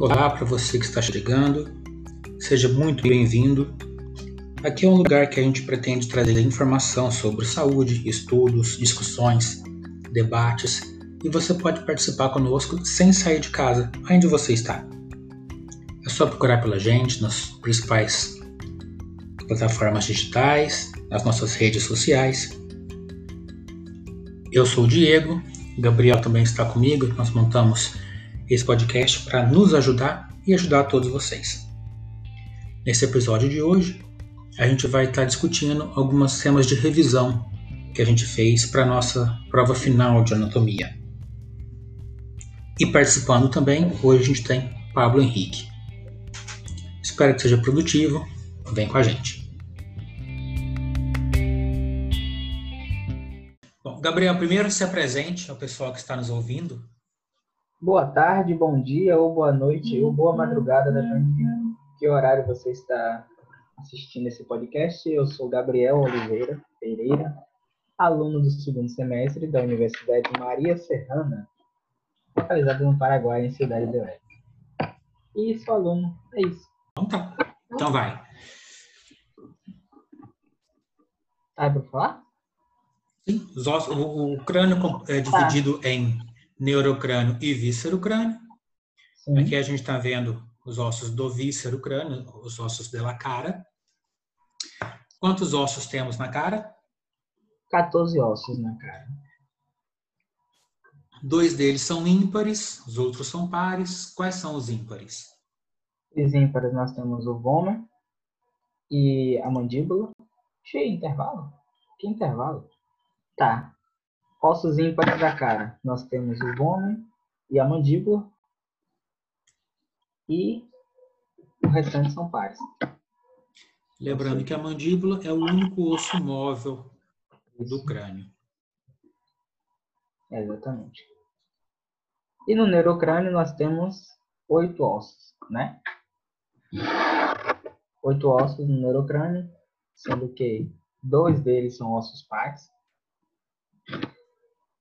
Olá para você que está chegando, seja muito bem-vindo. Aqui é um lugar que a gente pretende trazer informação sobre saúde, estudos, discussões, debates e você pode participar conosco sem sair de casa, onde você está. É só procurar pela gente nas principais plataformas digitais, nas nossas redes sociais. Eu sou o Diego, Gabriel também está comigo, nós montamos esse podcast para nos ajudar e ajudar todos vocês. Nesse episódio de hoje, a gente vai estar discutindo algumas temas de revisão que a gente fez para a nossa prova final de anatomia. E participando também, hoje a gente tem Pablo Henrique. Espero que seja produtivo. Vem com a gente. Bom, Gabriel, primeiro se apresente ao pessoal que está nos ouvindo. Boa tarde, bom dia, ou boa noite, ou boa madrugada, depende de que horário você está assistindo esse podcast. Eu sou Gabriel Oliveira Pereira, aluno do segundo semestre da Universidade Maria Serrana, localizada no Paraguai, em Cidade de Oeste. E sou aluno, é isso. Então tá. Então vai. Tá para falar? Sim. O, o, crânio é dividido tá. em neurocrânio e víscero-crânio. Aqui a gente está vendo os ossos do víscero-crânio, os ossos da cara. Quantos ossos temos na cara? 14 ossos na cara. Dois deles são ímpares, os outros são pares. Quais são os ímpares? Os ímpares nós temos o vômer e a mandíbula. Cheio intervalo? Que intervalo? Tá. Ossos ímpares da cara. Nós temos o vômer e a mandíbula. E o restante são pares. Lembrando que a mandíbula é o único osso móvel do crânio. exatamente. E no neurocrânio nós temos oito ossos, né? Oito ossos no neurocrânio, sendo que dois deles são ossos pares.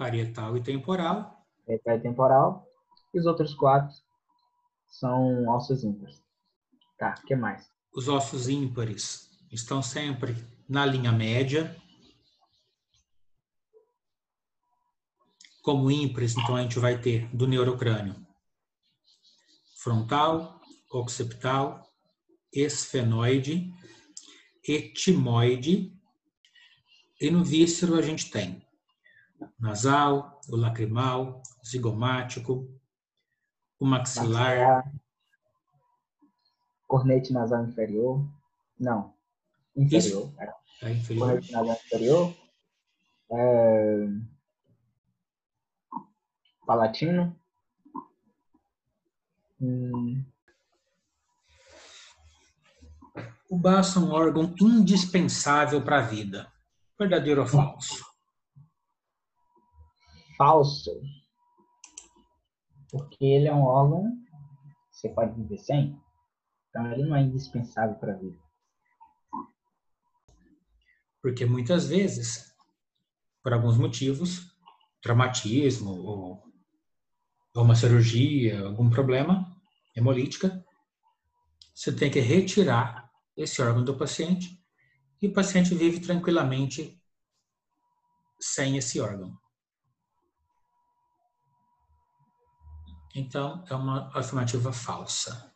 Parietal e temporal. Parietal e temporal. E os outros quatro são ossos ímpares. Tá, o que mais? Os ossos ímpares estão sempre na linha média. Como ímpares, então a gente vai ter do neurocrânio frontal, occipital, esfenoide, etimoide e no víscero a gente tem nasal, o lacrimal, o zigomático, o maxilar, maxilar cornete nasal inferior. Não, inferior. É inferior. Cornete nasal inferior. É... Palatino. Hum. O baço é um órgão indispensável para a vida. Verdadeiro ou falso? Falso. Porque ele é um órgão você pode viver sem. Então, ele não é indispensável para a vida. Porque muitas vezes, por alguns motivos, traumatismo ou, uma cirurgia, algum problema, hemolítica, você tem que retirar esse órgão do paciente e o paciente vive tranquilamente sem esse órgão. Então, é uma afirmativa falsa.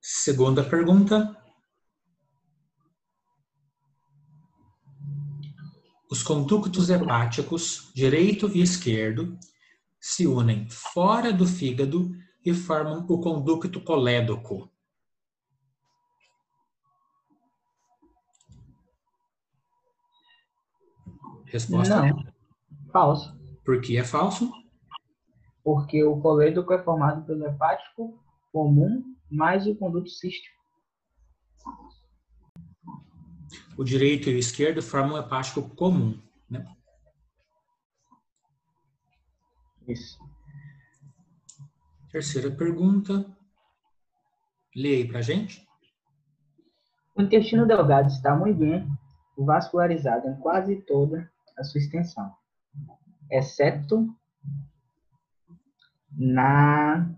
Segunda pergunta. Os conductos hepáticos direito e esquerdo se unem fora do fígado e formam o conducto colédoco. Resposta? Não. Falso. Por que é falso? Porque o colédoco é formado pelo hepático comum mais o conduto cístico. O direito e o esquerdo formam um hepático comum, né? Isso. Terceira pergunta. Lê aí pra gente. O intestino delgado está muito bem vascularizado em quase toda a sua extensão, exceto na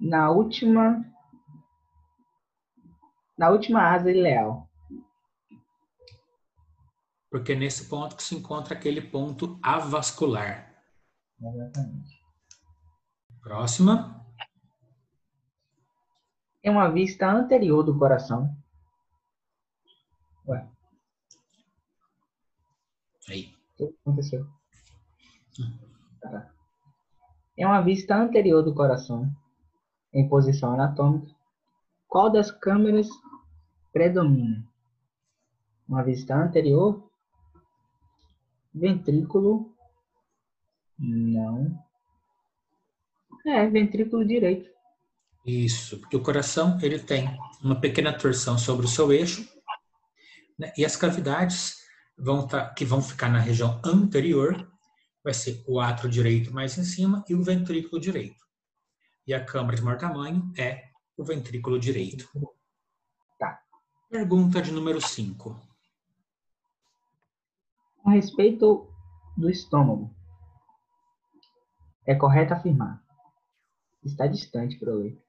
na última na última asa ileal. Porque é nesse ponto que se encontra aquele ponto avascular. Exatamente. Próxima. É uma vista anterior do coração. Ué. Aí. O que aconteceu? Tá. É uma vista anterior do coração, em posição anatômica. Qual das câmeras predomina? Uma vista anterior? Ventrículo? Não. É, ventrículo direito. Isso, porque o coração ele tem uma pequena torção sobre o seu eixo né, e as cavidades vão tá, que vão ficar na região anterior vai ser o átrio direito mais em cima e o ventrículo direito. E a câmara de maior tamanho é o ventrículo direito. Tá. Pergunta de número 5. Com respeito do estômago, é correto afirmar. Está distante para ler.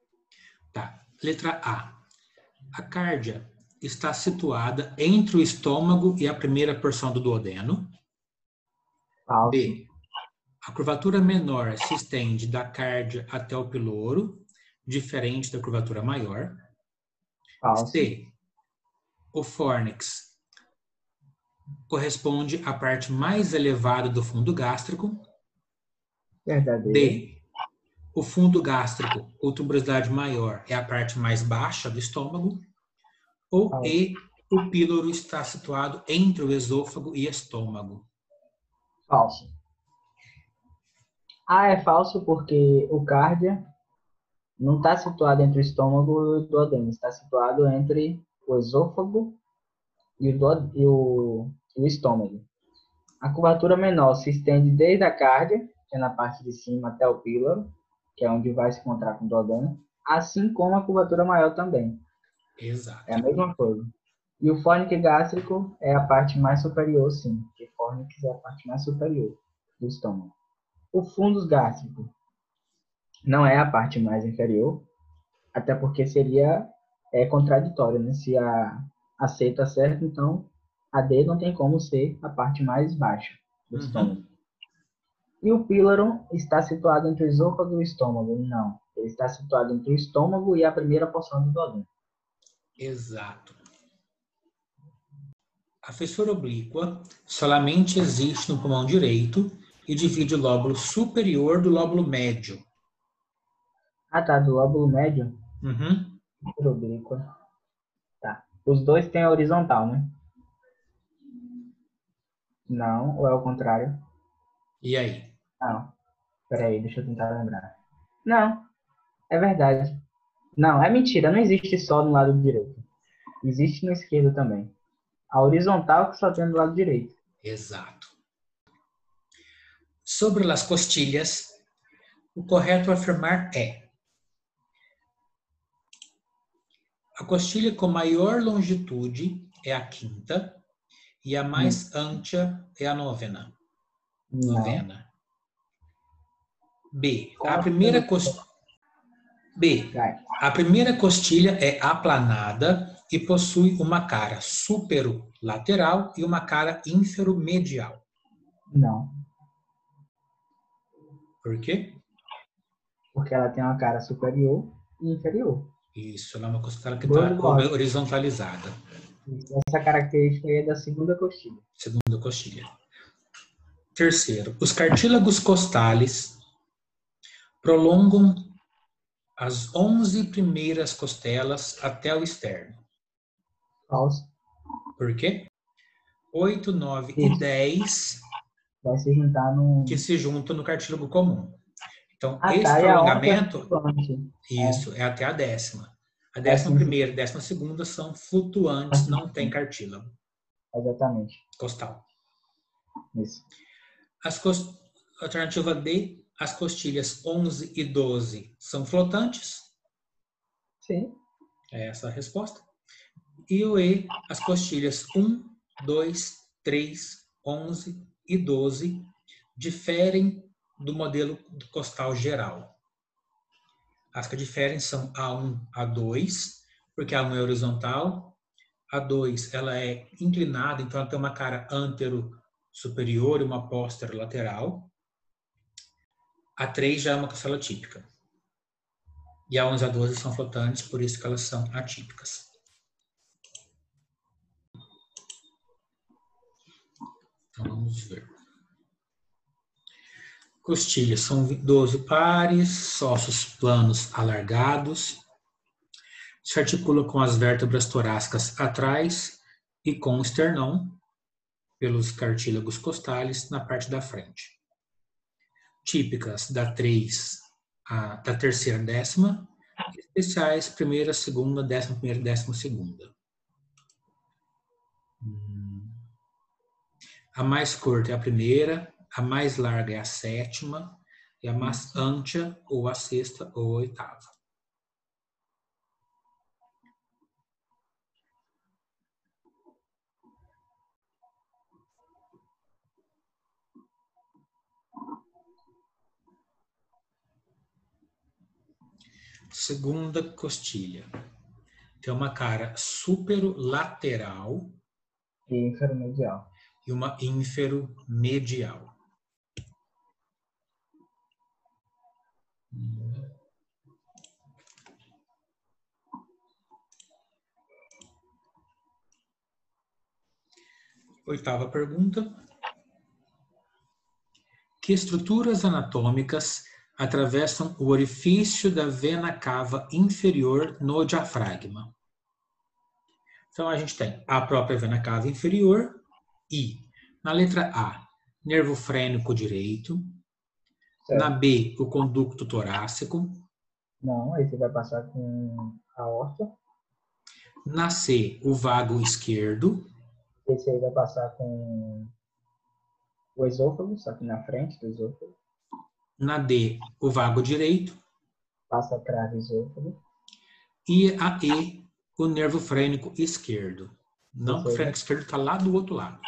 Tá. Letra A. A cárdia está situada entre o estômago e a primeira porção do duodeno. B. A curvatura menor se estende da cárdia até o piloro, diferente da curvatura maior. C. O fórnix corresponde à parte mais elevada do fundo gástrico. Verdadeiro. D. O fundo gástrico, ou tuberosidade maior, é a parte mais baixa do estômago. Ou Falso. E. O píloro está situado entre o esôfago e estômago. Falso. A é falso porque o cárdia não está situado entre o estômago e o duodeno, está situado entre o esôfago e o, e o, e o estômago. A curvatura menor se estende desde a cárdia, que é na parte de cima, até o píloro, que é onde vai se encontrar com o duodeno, assim como a curvatura maior também. Exato. É a mesma coisa. E o fórnix gástrico é a parte mais superior, sim. Porque fórnix é a parte mais superior do estômago. O fundus gástrico não é a parte mais inferior, até porque seria é, contraditório, né? Se a, a C está certa, então a D não tem como ser a parte mais baixa do Uhum. estômago. E o píloro está situado entre o esôfago e o estômago? Não. Ele está situado entre o estômago e a primeira porção do duodeno. Exato. A fissura oblíqua solamente existe no pulmão direito e divide o lóbulo superior do lóbulo médio. Ah, tá, do lóbulo médio, Uhum. oblíqua. Tá. Os dois têm a horizontal, né? Não, ou é o contrário? E aí? Não. Peraí, deixa eu tentar lembrar. Não, é verdade. Não, é mentira, não existe só no lado direito. Existe no esquerdo também. A horizontal que só tem do lado direito. Exato. Sobre as costilhas, o correto afirmar é: a costilha com maior longitude é a quinta e a mais ântia é a novena. Não. novena. B. A primeira costilha. B. A primeira costilha é aplanada e possui uma cara superolateral e uma cara inferomedial. Não, Por quê? porque ela tem uma cara superior e inferior. Isso, ela é uma costela que está horizontalizada. Essa característica aí é da segunda costilha. Segunda costilha. Terceiro, os cartílagos costales prolongam as 11 primeiras costelas até o externo. Falso. Por quê? 8, 9 e Isso. 10 Vai se juntar no. que se juntam no cartílago comum. Então, Ah, esse tá, e a prolongamento, é isso, é até a décima. A décima sim. primeira e décima segunda são flutuantes, não tem cartílago Exatamente. costal. Isso. As cos- Alternativa D, as costilhas 11 e 12 são flotantes. Sim. É essa a resposta. E o E, as costilhas 1, 2, 3, 11 e 12 diferem do modelo costal geral. As que diferem são A1, A2, porque A1 é horizontal, A2 ela é inclinada, então ela tem uma cara antero superior e uma póstero lateral. A3 já é uma costela típica. E a 11 e a 12 são flotantes, por isso que elas são atípicas. Então vamos ver. Costilhas são 12 pares, ossos planos alargados. Se articula com as vértebras torácicas atrás e com o esternão, pelos cartílagos costales na parte da frente. Típicas da 3 a, da terceira décima, especiais primeira, segunda, décima primeira, décima segunda. Hum. A mais curta é a primeira, a mais larga é a sétima, e a mais ântia, ou a sexta, ou a oitava. Segunda costilha. Tem uma cara superolateral e inferomedial. E uma inferomedial. Oitava pergunta. Que estruturas anatômicas atravessam o orifício da vena cava inferior no diafragma? Então a gente tem a própria vena cava inferior e, na letra A, nervo frênico direito, Certo. Na B, o conducto torácico. Não, você vai passar com a aorta. Na C, o vago esquerdo. Esse aí vai passar com o esôfago, só que na frente do esôfago. Na D, o vago direito. Passa do esôfago. E a E, o nervo frênico esquerdo. Não, o frênico esquerdo está lá do outro lado.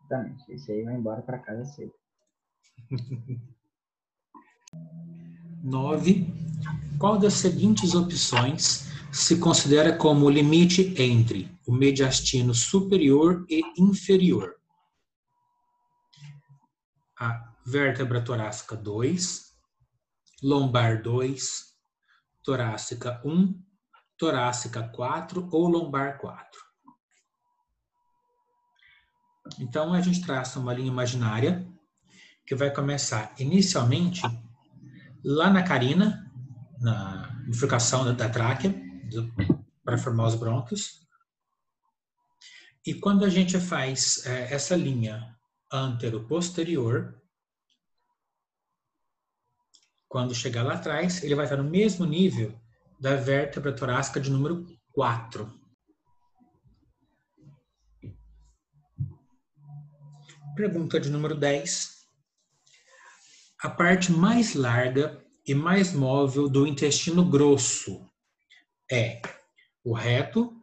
Exatamente. Esse aí vai embora para casa cedo. 9. Qual das seguintes opções se considera como o limite entre o mediastino superior e inferior? A vértebra torácica 2, lombar 2, torácica 1, torácica 4 ou lombar 4. Então a gente traça uma linha imaginária que vai começar inicialmente lá na carina, na bifurcação da, da tráquea, para formar os brônquios. E quando a gente faz é, essa linha antero-posterior, quando chegar lá atrás, ele vai estar no mesmo nível da vértebra torácica de número 4. Pergunta de número 10. A parte mais larga e mais móvel do intestino grosso é o reto,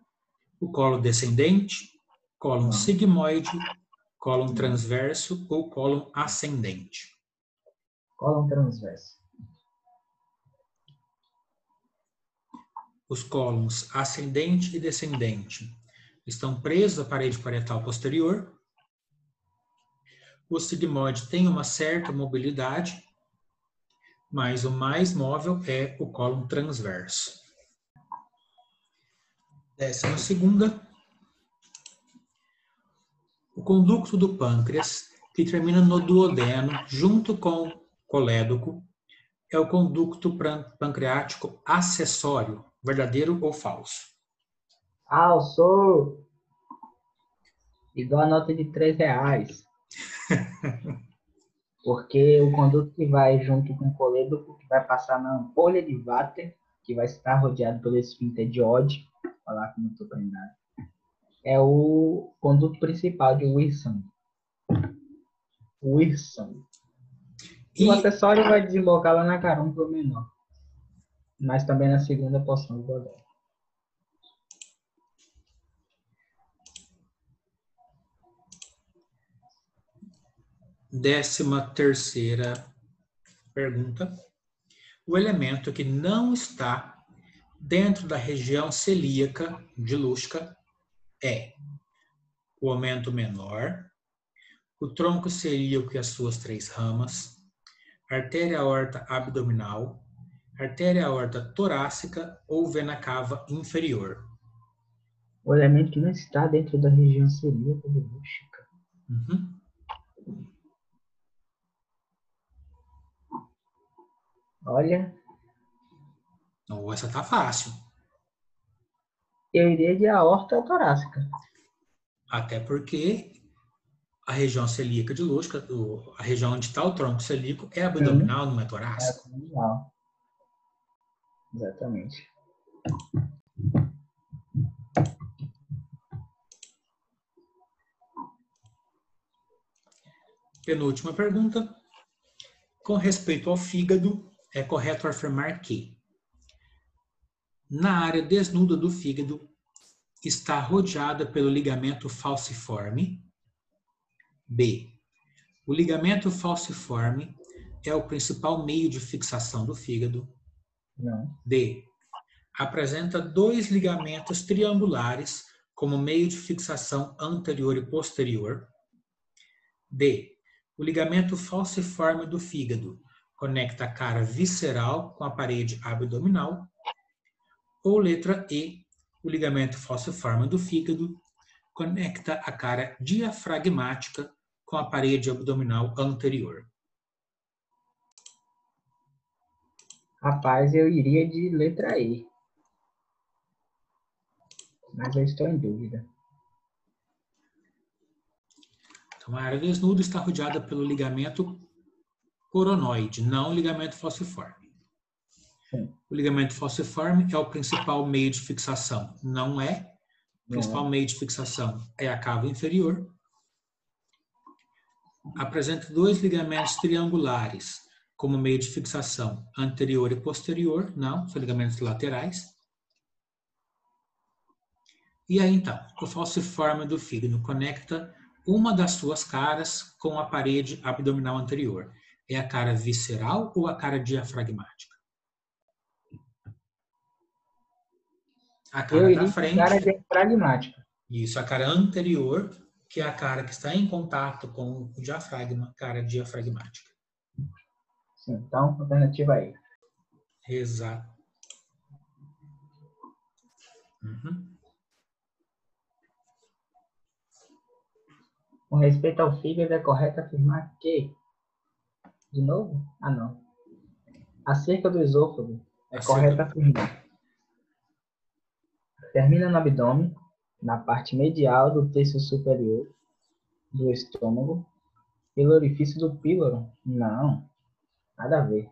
o colo descendente, colo sigmoide, colo transverso ou colo ascendente. Colo transverso. Os cólons ascendente e descendente estão presos à parede parietal posterior o sigmoide tem uma certa mobilidade, mas o mais móvel é o cólon transverso. Décima segunda, o conducto do pâncreas, que termina no duodeno, junto com o colédoco, é o conducto pancreático acessório, verdadeiro ou falso? Falso! Igual a nota de três reais. Porque o conduto que vai junto com o colédoco, que vai passar na ampolha de váter, que vai estar rodeado pelo esfíncter de Oddi, falar como estou prendado, é o conduto principal de Wilson. Wilson. E o acessório vai desembocar lá na carúncula menor. Mas também na segunda porção do godó. décima terceira pergunta. O elemento que não está dentro da região celíaca de Lusca é o aumento menor, o tronco celíaco e as suas três ramas, artéria aorta abdominal, artéria aorta torácica ou vena cava inferior. O elemento que não está dentro da região celíaca de Lusca. Uhum. Olha. Oh, essa tá fácil. Eu iria de aorta torácica. Até porque a região celíaca de Lusca, a região onde está o tronco celíaco, é abdominal, não é torácico. É abdominal. Exatamente. Penúltima pergunta. Com respeito ao fígado, é correto afirmar que na área desnuda do fígado está rodeada pelo ligamento falciforme. B. O ligamento falciforme é o principal meio de fixação do fígado. D. Apresenta dois ligamentos triangulares como meio de fixação anterior e posterior. D. O ligamento falciforme do fígado conecta a cara visceral com a parede abdominal. Ou letra E, o ligamento falciforme do fígado conecta a cara diafragmática com a parede abdominal anterior. Rapaz, eu iria de letra E. Mas eu estou em dúvida. Então, a área desnuda está rodeada pelo ligamento coronoide, não ligamento falciforme. Sim. O ligamento falciforme é o principal meio de fixação. Não é. O principal não. meio de fixação é a cava inferior. Apresenta dois ligamentos triangulares como meio de fixação anterior e posterior. Não, são ligamentos laterais. E aí, então, o falciforme do fígado conecta uma das suas caras com a parede abdominal anterior. É a cara visceral ou a cara diafragmática? A cara da frente. Cara diafragmática. Isso, a cara anterior, que é a cara que está em contato com o diafragma, cara diafragmática. Sim, então, alternativa aí. Exato. Uhum. Com respeito ao fígado, é correto afirmar que de novo? Ah, não. Acerca do esôfago, é Acerca. correto afirmar. Termina no abdômen, na parte medial do terço superior do estômago, pelo orifício do píloro. Não, nada a ver.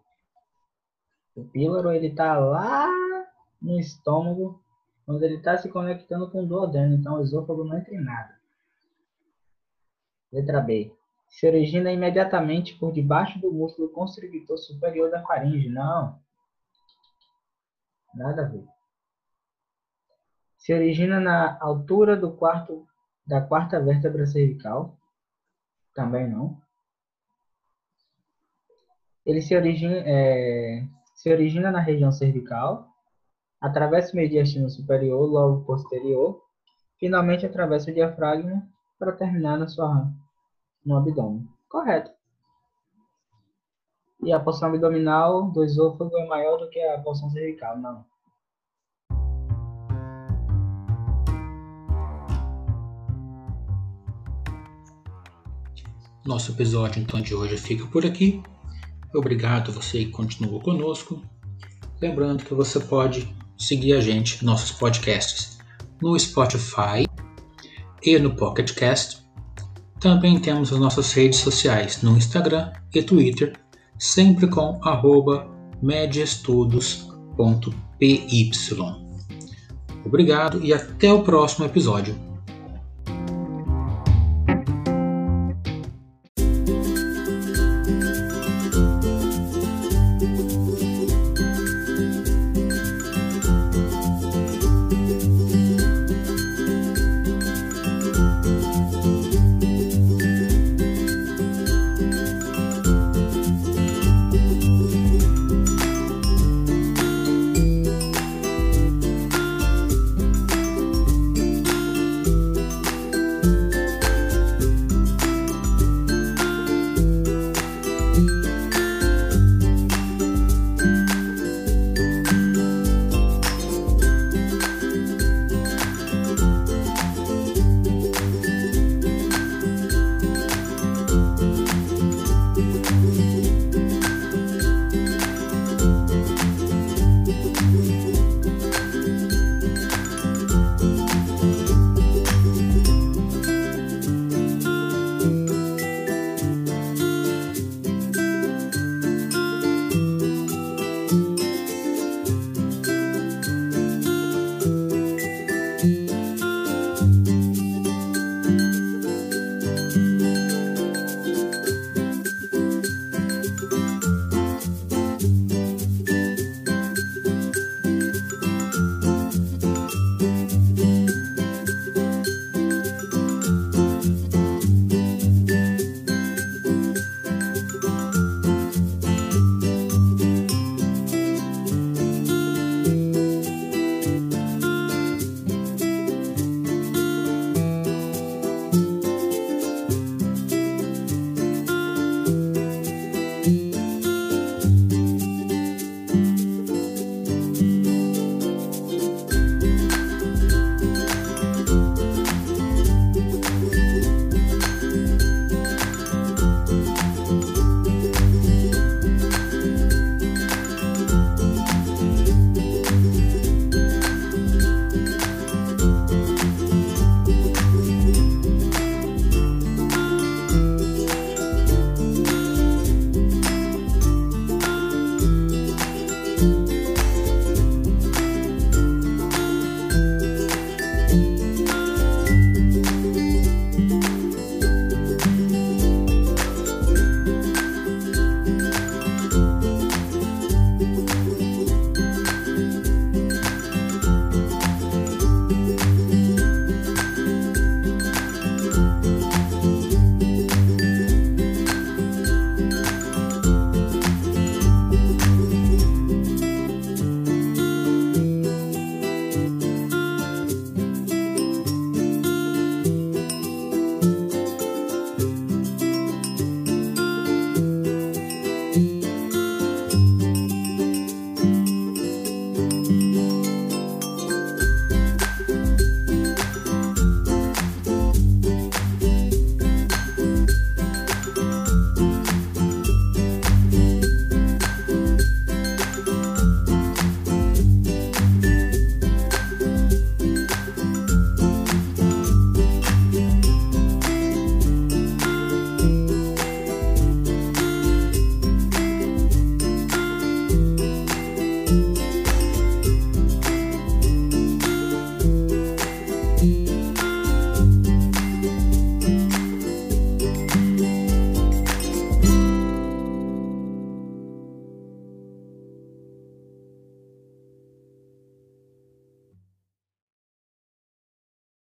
O píloro, ele tá lá no estômago, onde ele está se conectando com o duodeno, então o esôfago não entra em nada. Letra B se origina imediatamente por debaixo do músculo constrictor superior da faringe. Não. Nada a ver. Se origina na altura do quarto, da quarta vértebra cervical. Também não. Ele se origina, é, se origina na região cervical, atravessa o mediastino superior, logo posterior, finalmente atravessa o diafragma para terminar na sua no abdômen. Correto. E a porção abdominal do esôfago é maior do que a porção cervical? Não. Nosso episódio então de hoje fica por aqui. Obrigado você que continuou conosco. Lembrando que você pode seguir a gente, nossos podcasts, no Spotify e no Pocket Cast também temos as nossas redes sociais no Instagram e Twitter, sempre com arroba mediaestudos.py. Obrigado e até o próximo episódio.